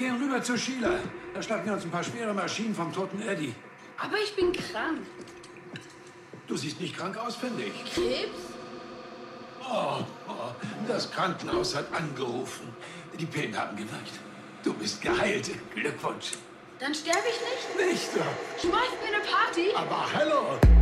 gehen rüber zu Sheila. Da schlagen wir uns ein paar schwere Maschinen vom toten Eddie. Aber ich bin krank. Du siehst nicht krank aus, finde ich. Krebs? Oh, oh, das Krankenhaus hat angerufen. Die Pillen haben gewirkt. Du bist geheilt. Glückwunsch. Dann sterbe ich nicht? Nicht. Schmeißt mir eine Party? Aber hallo.